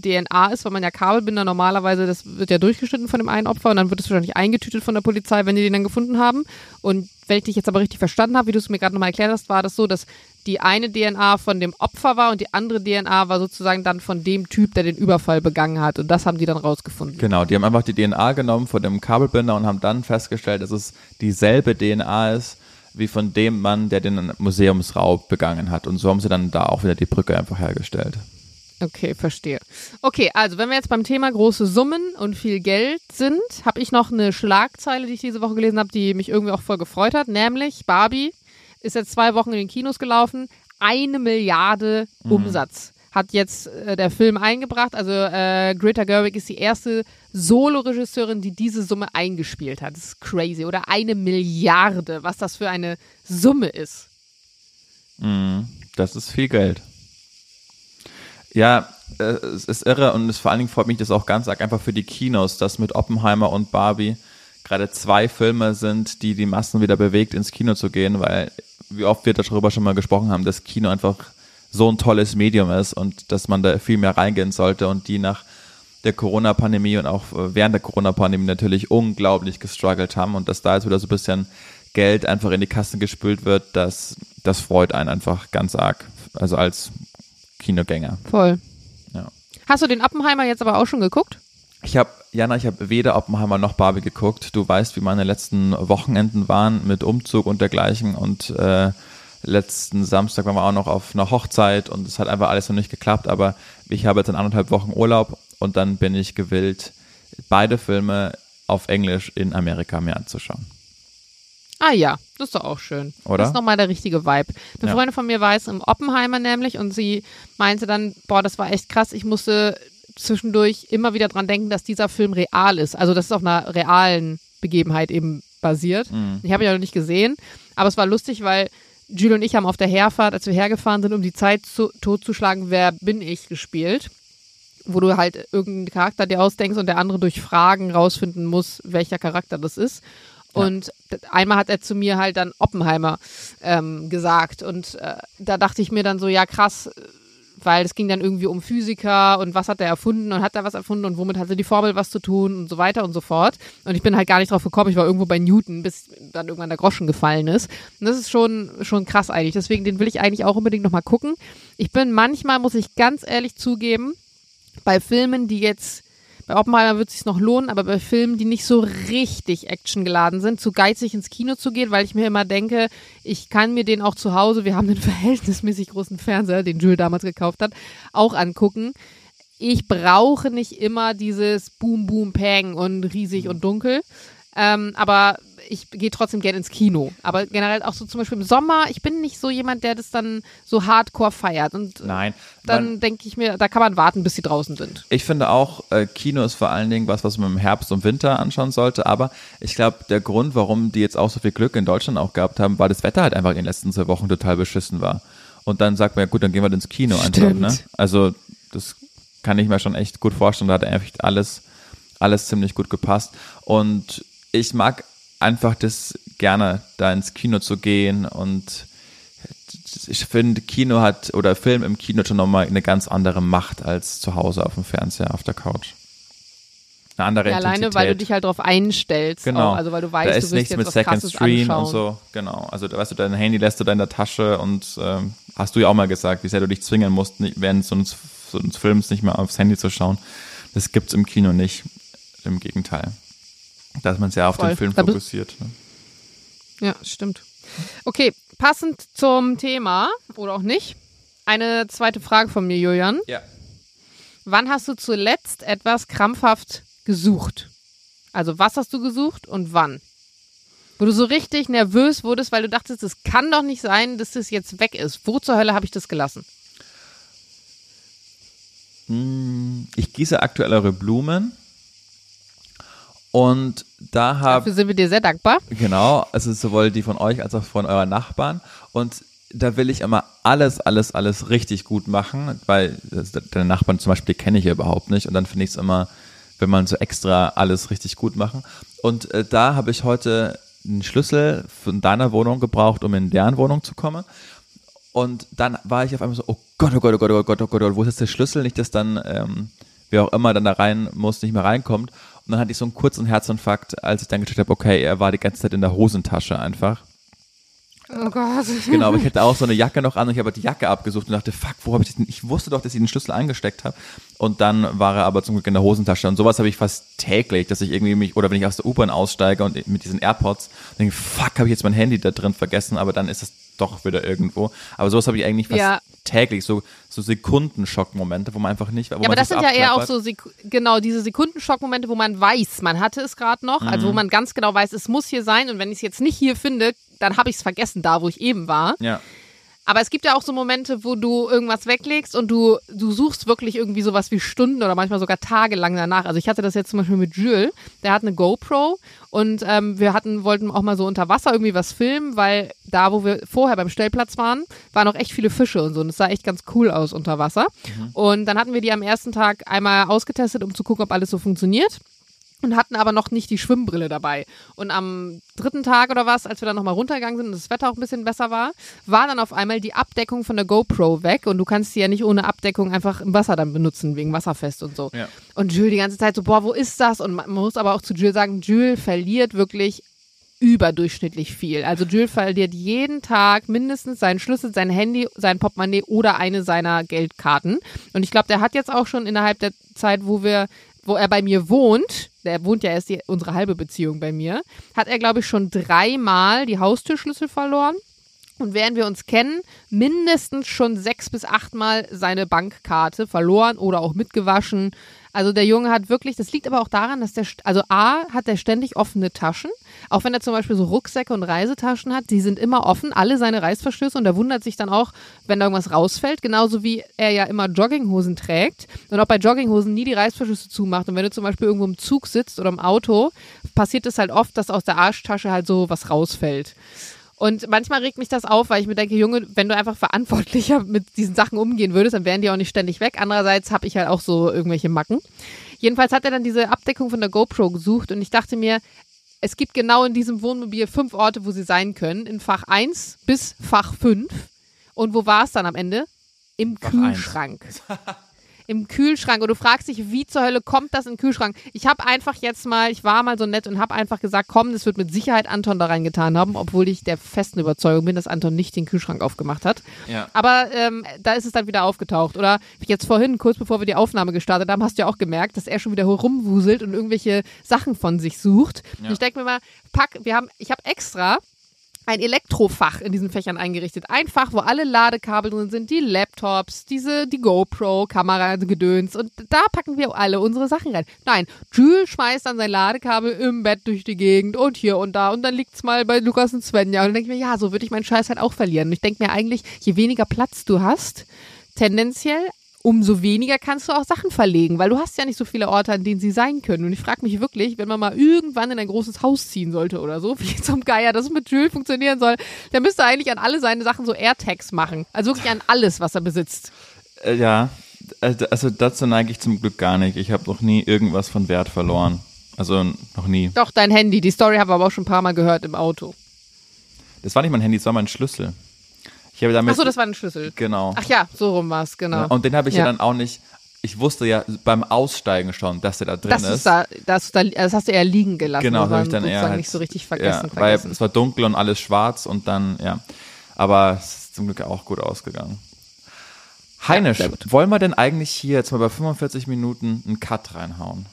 DNA ist, weil man ja Kabelbinder normalerweise, das wird ja durchgeschnitten von dem einen Opfer und dann wird es wahrscheinlich eingetütet von der Polizei, wenn die den dann gefunden haben. Und wenn ich dich jetzt aber richtig verstanden habe, wie du es mir gerade nochmal erklärt hast, war das so, dass die eine DNA von dem Opfer war und die andere DNA war sozusagen dann von dem Typ, der den Überfall begangen hat. Und das haben die dann rausgefunden. Genau, die haben einfach die DNA genommen von dem Kabelbinder und haben dann festgestellt, dass es dieselbe DNA ist wie von dem Mann, der den Museumsraub begangen hat. Und so haben sie dann da auch wieder die Brücke einfach hergestellt. Okay, verstehe. Okay, also wenn wir jetzt beim Thema große Summen und viel Geld sind, habe ich noch eine Schlagzeile, die ich diese Woche gelesen habe, die mich irgendwie auch voll gefreut hat, nämlich Barbie ist jetzt zwei Wochen in den Kinos gelaufen, eine Milliarde Umsatz hat jetzt äh, der Film eingebracht. Also äh, Greta Gerwig ist die erste Solo-Regisseurin, die diese Summe eingespielt hat. Das ist crazy. Oder eine Milliarde, was das für eine Summe ist. Das ist viel Geld. Ja, äh, es ist irre und es vor allen Dingen freut mich das auch ganz arg einfach für die Kinos, dass mit Oppenheimer und Barbie gerade zwei Filme sind, die die Massen wieder bewegt, ins Kino zu gehen, weil wie oft wir darüber schon mal gesprochen haben, dass Kino einfach so ein tolles Medium ist und dass man da viel mehr reingehen sollte und die nach der Corona-Pandemie und auch äh, während der Corona-Pandemie natürlich unglaublich gestruggelt haben und dass da jetzt wieder so ein bisschen Geld einfach in die Kassen gespült wird, das, das freut einen einfach ganz arg. Also als Kinogänger. Voll. Ja. Hast du den Oppenheimer jetzt aber auch schon geguckt? Ich habe, Jana, ich habe weder Oppenheimer noch Barbie geguckt. Du weißt, wie meine letzten Wochenenden waren mit Umzug und dergleichen und äh, letzten Samstag waren wir auch noch auf einer Hochzeit und es hat einfach alles noch nicht geklappt, aber ich habe jetzt in anderthalb Wochen Urlaub und dann bin ich gewillt, beide Filme auf Englisch in Amerika mir anzuschauen. Ah ja, das ist doch auch schön. Oder? Das ist nochmal der richtige Vibe. Eine Ja. Freundin von mir war jetzt im Oppenheimer nämlich und sie meinte dann, boah, das war echt krass. Ich musste zwischendurch immer wieder dran denken, dass dieser Film real ist. Also, dass es auf einer realen Begebenheit eben basiert. Ich habe ihn ja noch nicht gesehen, aber es war lustig, weil Jules und ich haben auf der Herfahrt, als wir hergefahren sind, um die Zeit zu, totzuschlagen, wer bin ich gespielt. Wo du halt irgendeinen Charakter dir ausdenkst und der andere durch Fragen rausfinden muss, welcher Charakter das ist. Und einmal hat er zu mir halt dann Oppenheimer ähm, gesagt. Und äh, da dachte ich mir dann so, ja krass, äh, weil es ging dann irgendwie um Physiker und was hat er erfunden und hat er was erfunden und womit hatte die Formel was zu tun und so weiter und so fort. Und ich bin halt gar nicht drauf gekommen, ich war irgendwo bei Newton, bis dann irgendwann der Groschen gefallen ist. Und das ist schon, schon krass eigentlich. Deswegen, den will ich eigentlich auch unbedingt nochmal gucken. Ich bin manchmal, muss ich ganz ehrlich zugeben, bei Filmen, die jetzt bei Oppenheimer wird es sich noch lohnen, aber bei Filmen, die nicht so richtig actiongeladen sind, zu geizig ins Kino zu gehen, weil ich mir immer denke, ich kann mir den auch zu Hause, wir haben einen <laughs> verhältnismäßig großen Fernseher, den Jules damals gekauft hat, auch angucken. Ich brauche nicht immer dieses Boom, Boom, Pang und riesig und dunkel. Ähm, aber ich gehe trotzdem gerne ins Kino. Aber generell auch so zum Beispiel im Sommer, ich bin nicht so jemand, der das dann so hardcore feiert. Und Nein. dann denke ich mir, da kann man warten, bis sie draußen sind. Ich finde auch, äh, Kino ist vor allen Dingen was, was man im Herbst und Winter anschauen sollte. Aber ich glaube, der Grund, warum die jetzt auch so viel Glück in Deutschland auch gehabt haben, weil das Wetter halt einfach in den letzten zwei Wochen total beschissen war. Und dann sagt man, ja gut, dann gehen wir ins Kino einfach. Ne? Also das kann ich mir schon echt gut vorstellen. Da hat echt alles, alles ziemlich gut gepasst. Und ich mag einfach das gerne, da ins Kino zu gehen und ich finde, Kino hat oder Film im Kino schon nochmal eine ganz andere Macht als zu Hause auf dem Fernseher, auf der Couch. Eine andere Ja, alleine, weil du dich halt drauf einstellst. Genau. Auch. Also, weil du da weißt, ist du nichts jetzt mit was Second Krasses Screen anschauen. und so. Genau. Also, da weißt du, dein Handy lässt du da in der Tasche und ähm, hast du ja auch mal gesagt, wie sehr du dich zwingen musst, nicht- während so eines, so eines Films nicht mehr aufs Handy zu schauen. Das gibt's im Kino nicht. Im Gegenteil. Da ist man sehr auf Voll. den Film Da fokussiert. Ne? Ja, stimmt. Okay, passend zum Thema oder auch nicht. Eine zweite Frage von mir, Julian. Ja. Wann hast du zuletzt etwas krampfhaft gesucht? Also, was hast du gesucht und wann? Wo du so richtig nervös wurdest, weil du dachtest, es kann doch nicht sein, dass das jetzt weg ist. Wo zur Hölle habe ich das gelassen? Ich gieße aktuell eure Blumen. Und da habe Dafür sind wir dir sehr dankbar. Genau, also sowohl die von euch als auch von euren Nachbarn. Und da will ich immer alles, alles, alles richtig gut machen, weil deine Nachbarn zum Beispiel, kenne ich ja überhaupt nicht. Und dann finde ich es immer, wenn man so extra alles richtig gut machen. Und äh, da habe ich heute einen Schlüssel von deiner Wohnung gebraucht, um in deren Wohnung zu kommen. Und dann war ich auf einmal so, oh Gott, oh Gott, oh Gott, oh Gott, oh Gott, wo ist jetzt der Schlüssel? Nicht, dass dann, ähm, wer auch immer dann da rein muss, nicht mehr reinkommt. Und dann hatte ich so einen kurzen Herzinfarkt, als ich dann gecheckt habe, okay, er war die ganze Zeit in der Hosentasche einfach. Oh Gott. Genau, aber ich <laughs> hätte auch so eine Jacke noch an und ich habe die Jacke abgesucht und dachte, fuck, wo habe ich den? Ich wusste doch, dass ich den Schlüssel eingesteckt habe. Und dann war er aber zum Glück in der Hosentasche. Und sowas habe ich fast täglich, dass ich irgendwie mich, oder wenn ich aus der U-Bahn aussteige und mit diesen AirPods, denke, fuck, habe ich jetzt mein Handy da drin vergessen, aber dann ist es doch wieder irgendwo. Aber sowas habe ich eigentlich fast Ja. Täglich, so, so Sekundenschockmomente, wo man einfach nicht, wo Ja, man aber das sind ja eher auch so, Sek genau, diese Sekundenschockmomente, wo man weiß, man hatte es gerade noch, also Mhm. wo man ganz genau weiß, es muss hier sein und wenn ich es jetzt nicht hier finde, dann habe ich es vergessen, da wo ich eben war. Ja. Aber es gibt ja auch so Momente, wo du irgendwas weglegst und du, du suchst wirklich irgendwie sowas wie Stunden oder manchmal sogar tagelang danach. Also ich hatte das jetzt zum Beispiel mit Jules, der hat eine GoPro und ähm, wir hatten, wollten auch mal so unter Wasser irgendwie was filmen, weil da, wo wir vorher beim Stellplatz waren, waren auch echt viele Fische und so und es sah echt ganz cool aus unter Wasser. Und dann hatten wir die am ersten Tag einmal ausgetestet, um zu gucken, ob alles so funktioniert und hatten aber noch nicht die Schwimmbrille dabei. Und am dritten Tag oder was, als wir dann nochmal runtergegangen sind und das Wetter auch ein bisschen besser war, war dann auf einmal die Abdeckung von der GoPro weg und du kannst die ja nicht ohne Abdeckung einfach im Wasser dann benutzen, wegen Wasserfest und so. Ja. Und Jules die ganze Zeit so, boah, wo ist das? Und man muss aber auch zu Jules sagen, Jules verliert wirklich überdurchschnittlich viel. Also Jules verliert jeden Tag mindestens seinen Schlüssel, sein Handy, sein Portemonnaie oder eine seiner Geldkarten. Und ich glaube, der hat jetzt auch schon innerhalb der Zeit, wo wir wo er bei mir wohnt, der wohnt ja erst die, unsere halbe Beziehung bei mir, hat er, glaube ich, schon dreimal die Haustürschlüssel verloren. Und während wir uns kennen, mindestens schon sechs bis achtmal seine Bankkarte verloren oder auch mitgewaschen. Also der Junge hat wirklich, das liegt aber auch daran, dass der, also A, hat er ständig offene Taschen. Auch wenn er zum Beispiel so Rucksäcke und Reisetaschen hat, die sind immer offen, alle seine Reißverschlüsse. Und er wundert sich dann auch, wenn da irgendwas rausfällt. Genauso wie er ja immer Jogginghosen trägt und auch bei Jogginghosen nie die Reißverschlüsse zumacht. Und wenn du zum Beispiel irgendwo im Zug sitzt oder im Auto, passiert es halt oft, dass aus der Arschtasche halt so was rausfällt. Und manchmal regt mich das auf, weil ich mir denke, Junge, wenn du einfach verantwortlicher mit diesen Sachen umgehen würdest, dann wären die auch nicht ständig weg. Andererseits habe ich halt auch so irgendwelche Macken. Jedenfalls hat er dann diese Abdeckung von der GoPro gesucht und ich dachte mir, es gibt genau in diesem Wohnmobil fünf Orte, wo sie sein können, in Fach 1 bis Fach 5. Und wo war es dann am Ende? Im Fach Kühlschrank. <laughs> Im Kühlschrank. Und du fragst dich, wie zur Hölle kommt das in den Kühlschrank? Ich habe einfach jetzt mal, ich war mal so nett und habe einfach gesagt, komm, das wird mit Sicherheit Anton da reingetan haben, obwohl ich der festen Überzeugung bin, dass Anton nicht den Kühlschrank aufgemacht hat. Ja. Aber ähm, da ist es dann wieder aufgetaucht. Oder jetzt vorhin, kurz bevor wir die Aufnahme gestartet haben, hast du ja auch gemerkt, dass er schon wieder rumwuselt und irgendwelche Sachen von sich sucht. Ja. Und ich denke mir mal, pack, wir haben, ich habe extra ein Elektrofach in diesen Fächern eingerichtet. Ein Fach, wo alle Ladekabel drin sind, die Laptops, diese, die GoPro-Kamera, Gedöns. Und da packen wir alle unsere Sachen rein. Nein, Jules schmeißt dann sein Ladekabel im Bett durch die Gegend und hier und da. Und dann liegt's mal bei Lukas und Svenja. Und dann denke ich mir, ja, so würde ich meinen Scheiß halt auch verlieren. Und ich denke mir eigentlich, je weniger Platz du hast, tendenziell umso weniger kannst du auch Sachen verlegen, weil du hast ja nicht so viele Orte, an denen sie sein können. Und ich frage mich wirklich, wenn man mal irgendwann in ein großes Haus ziehen sollte oder so, <laughs> wie zum Geier das mit Jules funktionieren soll, der müsste eigentlich an alle seine Sachen so AirTags machen. Also wirklich an alles, was er besitzt. Äh, ja, äh, also dazu neige ich zum Glück gar nicht. Ich habe noch nie irgendwas von Wert verloren. Also noch nie. Doch, dein Handy. Die Story haben wir aber auch schon ein paar Mal gehört im Auto. Das war nicht mein Handy, das war mein Schlüssel. Ich habe damit. Achso, das war ein Schlüssel. Genau. Ach ja, so rum war es, genau. Und den habe ich ja. Ja. dann auch nicht. Ich wusste ja beim Aussteigen schon, dass der da drin das, ist. ist da, das, da, das hast du eher liegen gelassen. Genau, das habe ich dann eher halt, nicht so richtig vergessen. ja, weil vergessen. es war dunkel und alles schwarz und dann ja, aber es ist zum Glück auch gut ausgegangen. Heinisch, gut. wollen wir denn eigentlich hier jetzt mal bei 45 Minuten einen Cut reinhauen?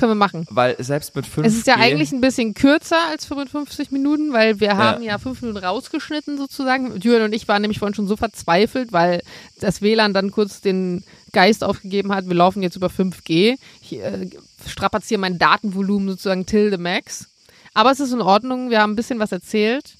Können wir machen. Weil selbst mit 5 Es ist ja eigentlich ein bisschen kürzer als 55 Minuten, weil wir haben ja fünf Minuten rausgeschnitten sozusagen. Julian und ich waren nämlich vorhin schon so verzweifelt, weil das WLAN dann kurz den Geist aufgegeben hat, wir laufen jetzt über 5G. Ich äh, strapaziere mein Datenvolumen sozusagen till the max. Aber es ist in Ordnung, wir haben ein bisschen was erzählt.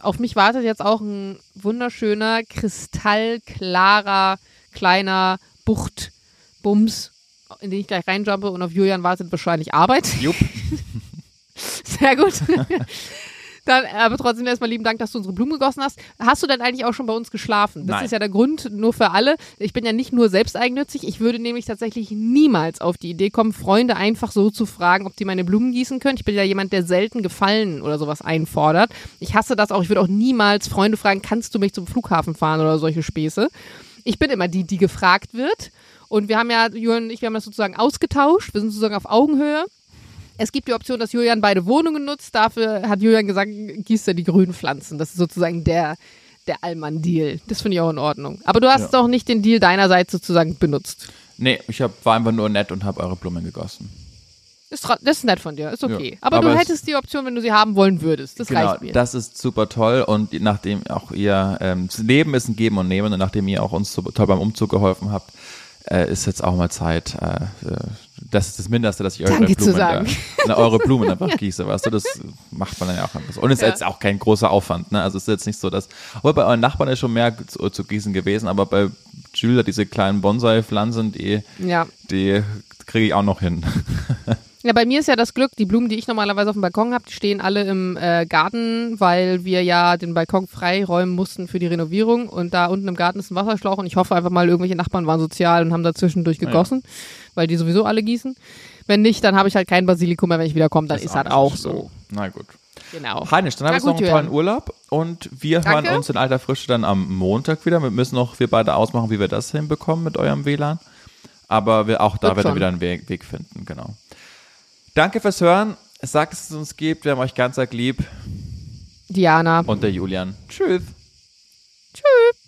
Auf mich wartet jetzt auch ein wunderschöner, kristallklarer, kleiner Buchtbums, in den ich gleich reinjumpe und auf Julian wartet wahrscheinlich Arbeit. Jupp. <laughs> Sehr gut. <laughs> Dann, aber trotzdem erstmal lieben Dank, dass du unsere Blumen gegossen hast. Hast du denn eigentlich auch schon bei uns geschlafen? Das Nein. ist ja der Grund nur für alle. Ich bin ja nicht nur selbsteigennützig. Ich würde nämlich tatsächlich niemals auf die Idee kommen, Freunde einfach so zu fragen, ob die meine Blumen gießen können. Ich bin ja jemand, der selten Gefallen oder sowas einfordert. Ich hasse das auch. Ich würde auch niemals Freunde fragen, kannst du mich zum Flughafen fahren oder solche Späße. Ich bin immer die, die gefragt wird. Und wir haben ja, Julian und ich, wir haben das sozusagen ausgetauscht. Wir sind sozusagen auf Augenhöhe. Es gibt die Option, dass Julian beide Wohnungen nutzt. Dafür hat Julian gesagt, gießt er die grünen Pflanzen. Das ist sozusagen der, der Allmann-Deal. Das finde ich auch in Ordnung. Aber du hast Ja. auch nicht den Deal deinerseits sozusagen benutzt. Nee, ich hab, war einfach nur nett und habe eure Blumen gegossen. Ist, das ist nett von dir, ist okay. Ja. Aber, Aber du es- hättest die Option, wenn du sie haben wollen würdest. Das genau, reicht mir. das ist super toll und nachdem auch ihr, ähm, das Leben ist ein Geben und Nehmen und nachdem ihr auch uns so toll beim Umzug geholfen habt, äh, ist jetzt auch mal Zeit, äh, das ist das Mindeste, dass ich eure Danke Blumen. Da, <laughs> na, eure Blumen <laughs> einfach gieße, weißt du, das macht man dann ja auch einfach. Und es ist Ja. jetzt auch kein großer Aufwand, ne, also es ist jetzt nicht so, dass, obwohl bei euren Nachbarn ist schon mehr zu, zu gießen gewesen, aber bei Jules, diese kleinen Bonsai-Pflanzen, die, ja. die kriege ich auch noch hin. <laughs> Ja, bei mir ist ja das Glück, die Blumen, die ich normalerweise auf dem Balkon habe, die stehen alle im äh, Garten, weil wir ja den Balkon freiräumen mussten für die Renovierung. Und da unten im Garten ist ein Wasserschlauch und ich hoffe einfach mal, irgendwelche Nachbarn waren sozial und haben da zwischendurch Ja. gegossen, weil die sowieso alle gießen. Wenn nicht, dann habe ich halt kein Basilikum mehr, wenn ich wiederkomme, dann ist, halt auch schlimm. so. Na gut. Genau. Heinisch, dann haben wir gut, noch einen tollen. Urlaub und wir Danke. hören uns in alter Frische dann am Montag wieder. Wir müssen noch wir beide ausmachen, wie wir das hinbekommen mit eurem WLAN. Aber wir, auch da werden wir wieder einen Weg, Weg finden, genau. Danke fürs Hören. Sagt, dass es uns gibt. Wir haben euch ganz arg lieb. Diana. Und der Julian. Tschüss. Tschüss.